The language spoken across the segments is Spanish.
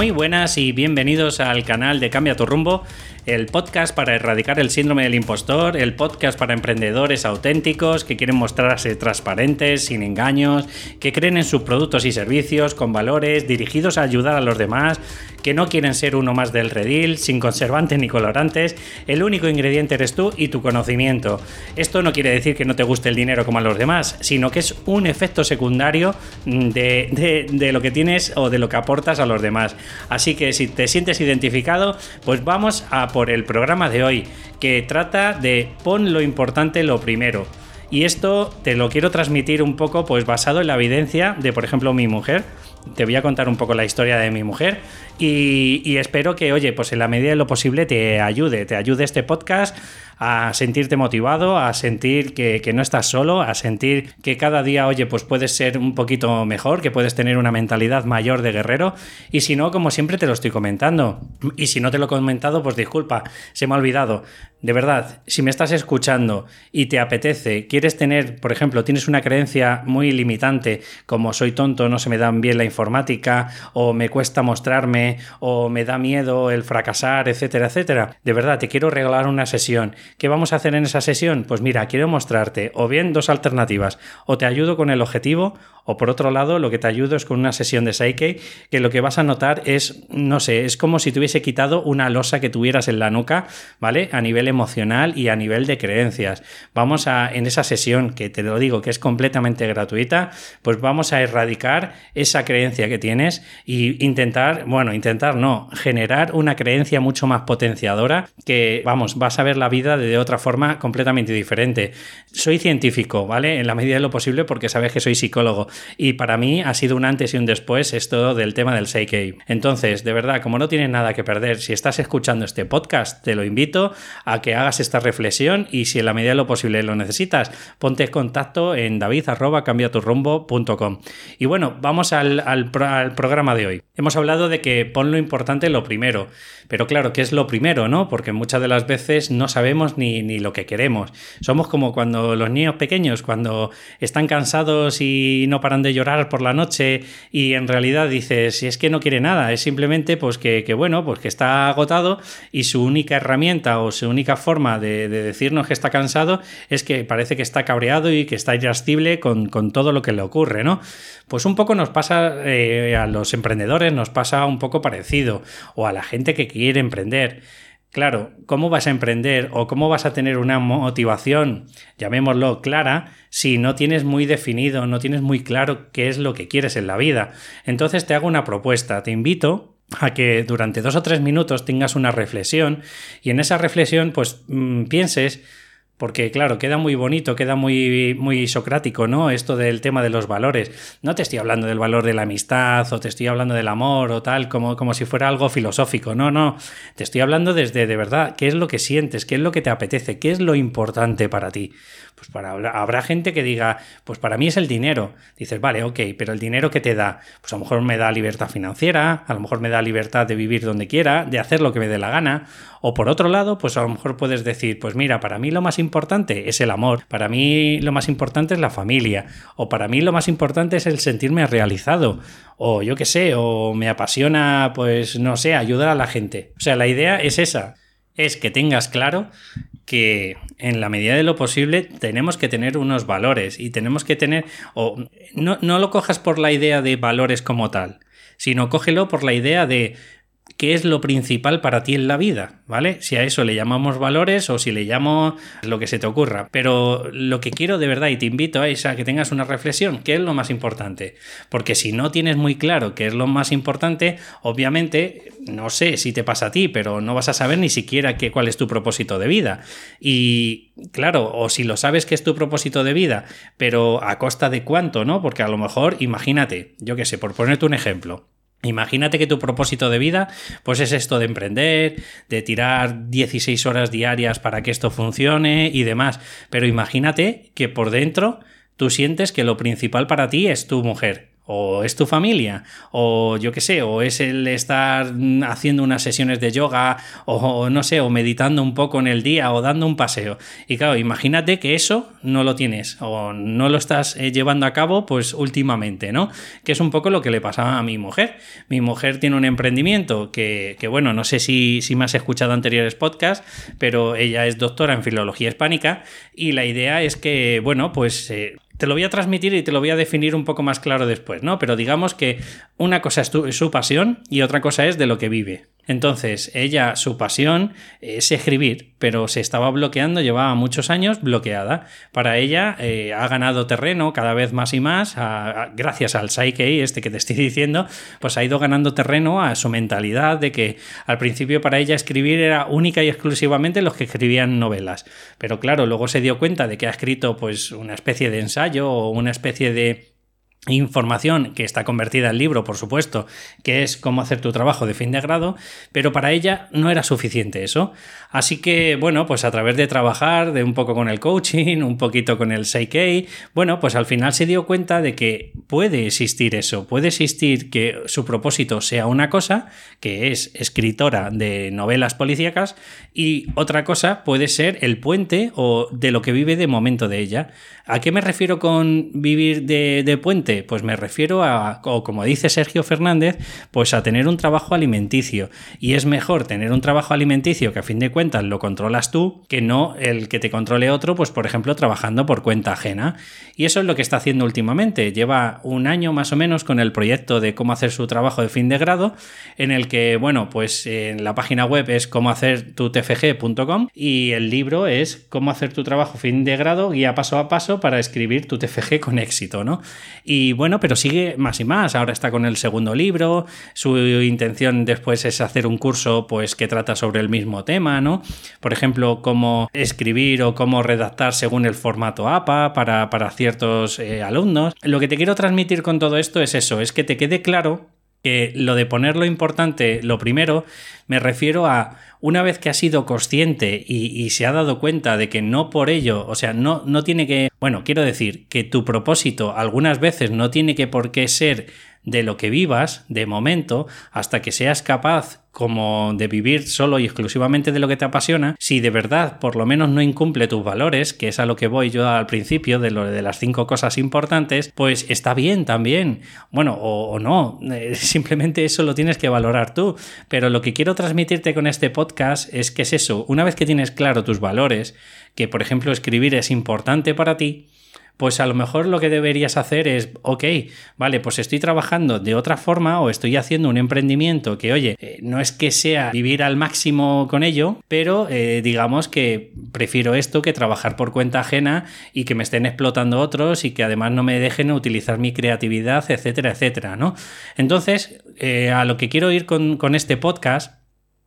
Muy buenas y bienvenidos al canal de Cambia tu rumbo, el podcast para erradicar el síndrome del impostor, el podcast para emprendedores auténticos que quieren mostrarse transparentes, sin engaños, que creen en sus productos y servicios con valores dirigidos a ayudar a los demás, que no quieren ser uno más del redil, sin conservantes ni colorantes, el único ingrediente eres tú y tu conocimiento. Esto no quiere decir que no te guste el dinero como a los demás, sino que es un efecto secundario de, de, de lo que tienes o de lo que aportas a los demás. Así que si te sientes identificado, pues vamos a por el programa de hoy, que trata de pon lo importante lo primero. Y esto te lo quiero transmitir un poco pues basado en la evidencia de, por ejemplo, mi mujer. Te voy a contar un poco la historia de mi mujer y, y espero que, oye, pues en la medida de lo posible te ayude, te ayude este podcast a sentirte motivado, a sentir que, que, no estás solo, a sentir que cada día, oye, pues puedes ser un poquito mejor, que puedes tener una mentalidad mayor de guerrero. Y si no, como siempre te lo estoy comentando. Y si no te lo he comentado, pues disculpa, se me ha olvidado. De verdad, si me estás escuchando y te apetece, quieres tener, por ejemplo, tienes una creencia muy limitante, como soy tonto, no se me dan bien la informática, o me cuesta mostrarme, o me da miedo el fracasar, etcétera, etcétera. De verdad, te quiero regalar una sesión ¿Qué vamos a hacer en esa sesión? Pues mira, quiero mostrarte o bien dos alternativas, o te ayudo con el objetivo, o por otro lado, lo que te ayudo es con una sesión de Psyche, que lo que vas a notar es, no sé, es como si te hubiese quitado una losa que tuvieras en la nuca, ¿vale? A nivel emocional y a nivel de creencias. Vamos a, en esa sesión, que te lo digo, que es completamente gratuita, pues vamos a erradicar esa creencia que tienes y intentar, bueno, intentar no, generar una creencia mucho más potenciadora que, vamos, vas a ver la vida de otra forma completamente diferente. Soy científico, ¿vale? En la medida de lo posible porque sabes que soy psicólogo y para mí ha sido un antes y un después esto del tema del Seikei. Entonces, de verdad, como no tienes nada que perder, si estás escuchando este podcast, te lo invito a que hagas esta reflexión y si en la medida de lo posible lo necesitas, ponte en contacto en david.cambiaturrumbo.com. Y bueno, vamos al, al, al programa de hoy. Hemos hablado de que pon lo importante lo primero, pero claro, ¿qué es lo primero, no? Porque muchas de las veces no sabemos ni, ni lo que queremos. Somos como cuando los niños pequeños, cuando están cansados y no paran de llorar por la noche y en realidad dices, si es que no quiere nada, es simplemente pues que, que bueno, pues que está agotado y su única herramienta o su única forma de, de, decirnos que está cansado es que parece que está cabreado y que está irascible con, con todo lo que le ocurre, ¿no? Pues un poco nos pasa eh, a los emprendedores, nos pasa un poco parecido, o a la gente que quiere emprender. Claro, ¿cómo vas a emprender o cómo vas a tener una motivación, llamémoslo clara, si no tienes muy definido, no tienes muy claro qué es lo que quieres en la vida? Entonces te hago una propuesta, te invito a que durante dos o tres minutos tengas una reflexión y en esa reflexión pues mmm, pienses porque claro, queda muy bonito, queda muy, muy socrático, ¿no? Esto del tema de los valores. No te estoy hablando del valor de la amistad o te estoy hablando del amor o tal, como, como si fuera algo filosófico. No, no. Te estoy hablando desde de verdad, qué es lo que sientes, qué es lo que te apetece, qué es lo importante para ti. Pues para, habrá gente que diga, pues para mí es el dinero. Dices, vale, ok, pero el dinero que te da, pues a lo mejor me da libertad financiera, a lo mejor me da libertad de vivir donde quiera, de hacer lo que me dé la gana. O por otro lado, pues a lo mejor puedes decir, pues mira, para mí lo más importante es el amor, para mí lo más importante es la familia, o para mí lo más importante es el sentirme realizado, o yo qué sé, o me apasiona, pues no sé, ayudar a la gente. O sea, la idea es esa, es que tengas claro que en la medida de lo posible tenemos que tener unos valores y tenemos que tener, o no, no lo cojas por la idea de valores como tal, sino cógelo por la idea de qué es lo principal para ti en la vida, ¿vale? Si a eso le llamamos valores o si le llamo lo que se te ocurra. Pero lo que quiero de verdad y te invito es a que tengas una reflexión, ¿qué es lo más importante? Porque si no tienes muy claro qué es lo más importante, obviamente, no sé si te pasa a ti, pero no vas a saber ni siquiera qué, cuál es tu propósito de vida. Y claro, o si lo sabes que es tu propósito de vida, pero a costa de cuánto, ¿no? Porque a lo mejor, imagínate, yo qué sé, por ponerte un ejemplo. Imagínate que tu propósito de vida pues es esto de emprender, de tirar 16 horas diarias para que esto funcione y demás, pero imagínate que por dentro tú sientes que lo principal para ti es tu mujer o es tu familia, o yo qué sé, o es el estar haciendo unas sesiones de yoga, o no sé, o meditando un poco en el día, o dando un paseo. Y claro, imagínate que eso no lo tienes, o no lo estás eh, llevando a cabo, pues últimamente, ¿no? Que es un poco lo que le pasaba a mi mujer. Mi mujer tiene un emprendimiento que, bueno, no sé si, si me has escuchado anteriores podcasts, pero ella es doctora en filología hispánica, y la idea es que, bueno, pues... Eh, te lo voy a transmitir y te lo voy a definir un poco más claro después, ¿no? Pero digamos que una cosa es, es su pasión y otra cosa es de lo que vive. Entonces, ella, su pasión es escribir, pero se estaba bloqueando, llevaba muchos años bloqueada. Para ella eh, ha ganado terreno cada vez más y más, gracias al Psyche, este que te estoy diciendo, pues ha ido ganando terreno a su mentalidad de que al principio para ella escribir era única y exclusivamente los que escribían novelas. Pero claro, luego se dio cuenta de que ha escrito pues una especie de ensayo o una especie de información que está convertida en libro, por supuesto, que es cómo hacer tu trabajo de fin de grado, pero para ella no era suficiente eso. Así que, bueno, pues a través de trabajar, de un poco con el coaching, un poquito con el Seikei, bueno, pues al final se dio cuenta de que puede existir eso, puede existir que su propósito sea una cosa, que es escritora de novelas policíacas, y otra cosa puede ser el puente o de lo que vive de momento de ella. ¿A qué me refiero con vivir de, puente? Pues me refiero a, o como dice Sergio Fernández, pues a tener un trabajo alimenticio. Y es mejor tener un trabajo alimenticio que a fin de cuentas lo controlas tú, que no el que te controle otro, pues por ejemplo trabajando por cuenta ajena. Y eso es lo que está haciendo últimamente. Lleva un año más o menos con el proyecto de cómo hacer su trabajo de fin de grado, en el que, bueno, pues en la página web es cómo hacer tu tfg.com y el libro es cómo hacer tu trabajo fin de grado, guía paso a paso para escribir tu TFG con éxito, ¿no? Y bueno, pero sigue más y más. Ahora está con el segundo libro. Su intención después es hacer un curso, pues, que trata sobre el mismo tema, ¿no? Por ejemplo, cómo escribir o cómo redactar según el formato APA para, para ciertos eh, alumnos. Lo que te quiero transmitir con todo esto es eso, es que te quede claro que lo de poner lo importante, lo primero, me refiero a una vez que ha sido consciente y, se ha dado cuenta de que no por ello, o sea, no, no tiene que, bueno, quiero decir que tu propósito algunas veces no tiene que por qué ser de lo que vivas de momento hasta que seas capaz como de vivir solo y exclusivamente de lo que te apasiona, si de verdad por lo menos no incumple tus valores, que es a lo que voy yo al principio de lo de las cinco cosas importantes, pues está bien también. Bueno, o, no, eh, simplemente eso lo tienes que valorar tú. Pero lo que quiero transmitirte con este podcast es que es eso, una vez que tienes claro tus valores, que por ejemplo escribir es importante para ti, pues a lo mejor lo que deberías hacer es, ok, vale, pues estoy trabajando de otra forma o estoy haciendo un emprendimiento que, oye, eh, no es que sea vivir al máximo con ello, pero eh, digamos que prefiero esto que trabajar por cuenta ajena y que me estén explotando otros y que además no me dejen utilizar mi creatividad, etcétera, etcétera, ¿no? Entonces, eh, a lo que quiero ir con, con este podcast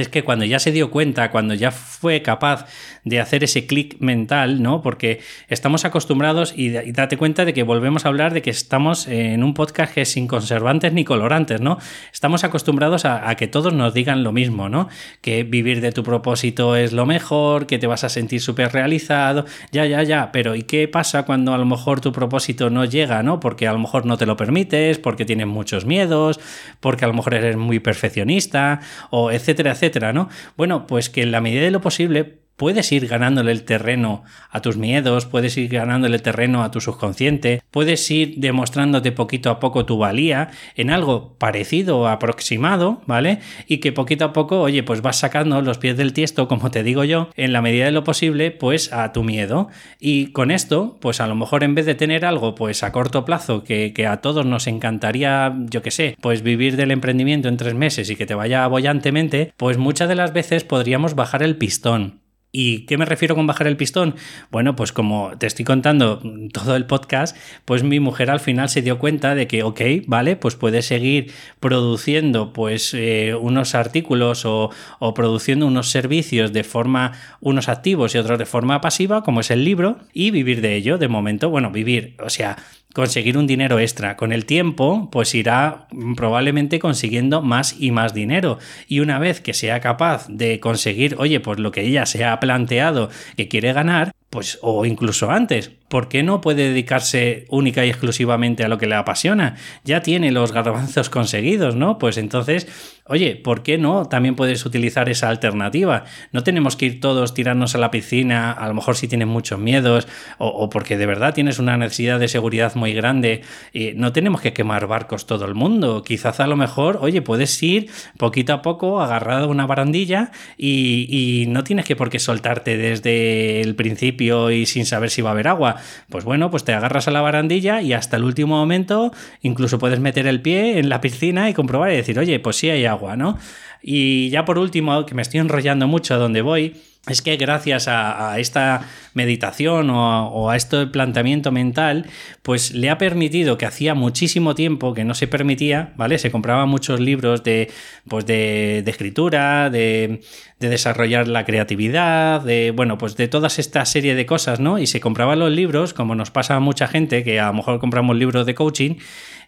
es que cuando ya se dio cuenta, cuando ya fue capaz de hacer ese clic mental, ¿no? Porque estamos acostumbrados y, date cuenta de que volvemos a hablar de que estamos en un podcast que es sin conservantes ni colorantes, ¿no? Estamos acostumbrados a, que todos nos digan lo mismo, ¿no? Que vivir de tu propósito es lo mejor, que te vas a sentir súper realizado, ya, ya, ya, pero ¿y qué pasa cuando a lo mejor tu propósito no llega, ¿no? Porque a lo mejor no te lo permites, porque tienes muchos miedos, porque a lo mejor eres muy perfeccionista, o etcétera, etcétera ¿no? Bueno, pues que en la medida de lo posible puedes ir ganándole el terreno a tus miedos, puedes ir ganándole terreno a tu subconsciente, puedes ir demostrándote poquito a poco tu valía en algo parecido o aproximado, ¿vale? Y que poquito a poco, oye, pues vas sacando los pies del tiesto, como te digo yo, en la medida de lo posible, pues a tu miedo. Y con esto, pues a lo mejor en vez de tener algo, pues a corto plazo, que, que a todos nos encantaría, yo qué sé, pues vivir del emprendimiento en tres meses y que te vaya abollantemente, pues muchas de las veces podríamos bajar el pistón ¿Y qué me refiero con bajar el pistón? Bueno, pues como te estoy contando todo el podcast, pues mi mujer al final se dio cuenta de que, ok, vale, pues puede seguir produciendo pues eh, unos artículos o, o, produciendo unos servicios de forma, unos activos y otros de forma pasiva, como es el libro, y vivir de ello. De momento, bueno, vivir, o sea, conseguir un dinero extra. Con el tiempo, pues irá probablemente consiguiendo más y más dinero. Y una vez que sea capaz de conseguir, oye, pues lo que ella se ha planteado que quiere ganar, pues, o incluso antes. ¿Por qué no puede dedicarse única y exclusivamente a lo que le apasiona? Ya tiene los garbanzos conseguidos, ¿no? Pues entonces, oye, ¿por qué no? También puedes utilizar esa alternativa. No tenemos que ir todos tirarnos a la piscina, a lo mejor si tienes muchos miedos o, porque de verdad tienes una necesidad de seguridad muy grande. Y no tenemos que quemar barcos todo el mundo. Quizás a lo mejor, oye, puedes ir poquito a poco agarrado a una barandilla y, y no tienes que por qué soltarte desde el principio y sin saber si va a haber agua pues bueno, pues te agarras a la barandilla y hasta el último momento incluso puedes meter el pie en la piscina y comprobar y decir, oye, pues sí hay agua, ¿no? Y ya por último, que me estoy enrollando mucho a donde voy, es que gracias a, esta meditación o a, este planteamiento mental, pues le ha permitido que hacía muchísimo tiempo que no se permitía, ¿vale? Se compraba muchos libros de, pues de, escritura, de, de, desarrollar la creatividad, de, bueno, pues de toda esta serie de cosas, ¿no? Y se compraban los libros, como nos pasa a mucha gente, que a lo mejor compramos libros de coaching,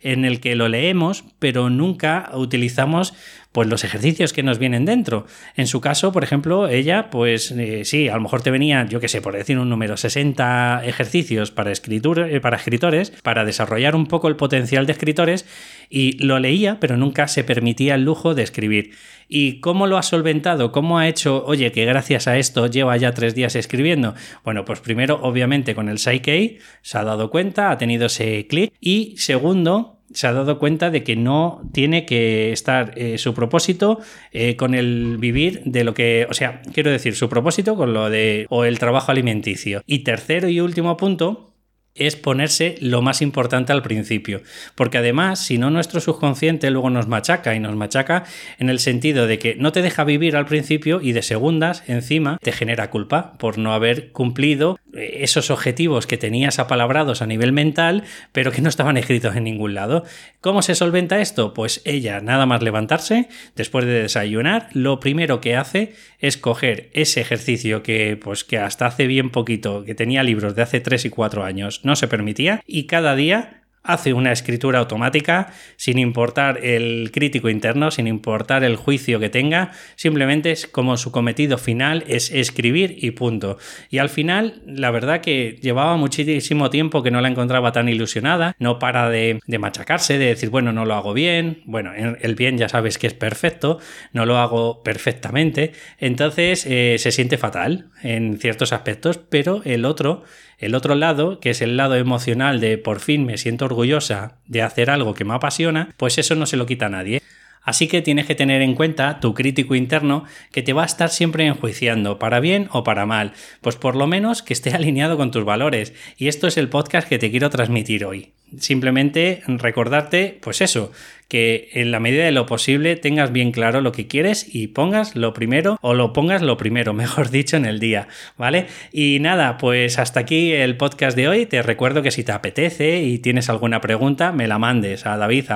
en el que lo leemos, pero nunca utilizamos pues los ejercicios que nos vienen dentro. En su caso, por ejemplo, ella, pues eh, sí, a lo mejor te venía, yo qué sé, por decir un número, 60 ejercicios para, eh, para escritores, para desarrollar un poco el potencial de escritores, y lo leía, pero nunca se permitía el lujo de escribir. ¿Y cómo lo ha solventado? ¿Cómo ha hecho, oye, que gracias a esto lleva ya tres días escribiendo? Bueno, pues primero, obviamente, con el Psyche se ha dado cuenta, ha tenido ese clic, y segundo, se ha dado cuenta de que no tiene que estar eh, su propósito eh, con el vivir de lo que, o sea, quiero decir, su propósito con lo de o el trabajo alimenticio. Y tercero y último punto, es ponerse lo más importante al principio. Porque además, si no, nuestro subconsciente luego nos machaca y nos machaca en el sentido de que no te deja vivir al principio y de segundas, encima, te genera culpa por no haber cumplido eh, esos objetivos que tenías apalabrados a nivel mental, pero que no estaban escritos en ningún lado. ¿Cómo se solventa esto? Pues ella, nada más levantarse, después de desayunar, lo primero que hace es coger ese ejercicio que, pues, que hasta hace bien poquito, que tenía libros de hace 3 y 4 años, no se permitía y cada día hace una escritura automática sin importar el crítico interno, sin importar el juicio que tenga, simplemente es como su cometido final es escribir y punto. Y al final, la verdad que llevaba muchísimo tiempo que no la encontraba tan ilusionada, no para de, machacarse, de decir, bueno, no lo hago bien, bueno, el bien ya sabes que es perfecto, no lo hago perfectamente, entonces eh, se siente fatal en ciertos aspectos, pero el otro el otro lado, que es el lado emocional de por fin me siento orgullosa de hacer algo que me apasiona, pues eso no se lo quita a nadie. Así que tienes que tener en cuenta tu crítico interno que te va a estar siempre enjuiciando, para bien o para mal, pues por lo menos que esté alineado con tus valores. Y esto es el podcast que te quiero transmitir hoy. Simplemente recordarte, pues eso, que en la medida de lo posible tengas bien claro lo que quieres y pongas lo primero o lo pongas lo primero, mejor dicho, en el día, ¿vale? Y nada, pues hasta aquí el podcast de hoy. Te recuerdo que si te apetece y tienes alguna pregunta, me la mandes a david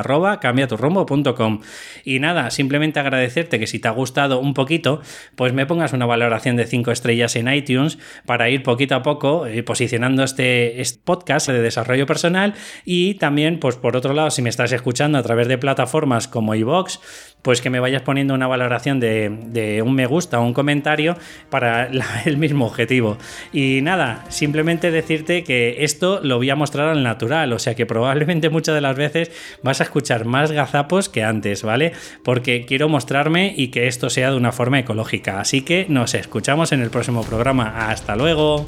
Y nada, simplemente agradecerte que si te ha gustado un poquito, pues me pongas una valoración de 5 estrellas en iTunes para ir poquito a poco eh, posicionando este, este podcast de desarrollo personal y también, pues por otro lado, si me estás escuchando a través de plataformas como iVox, pues que me vayas poniendo una valoración de, un me gusta o un comentario para el mismo objetivo. Y nada, simplemente decirte que esto lo voy a mostrar al natural, o sea que probablemente muchas de las veces vas a escuchar más gazapos que antes, ¿vale? Porque quiero mostrarme y que esto sea de una forma ecológica. Así que nos escuchamos en el próximo programa. Hasta luego.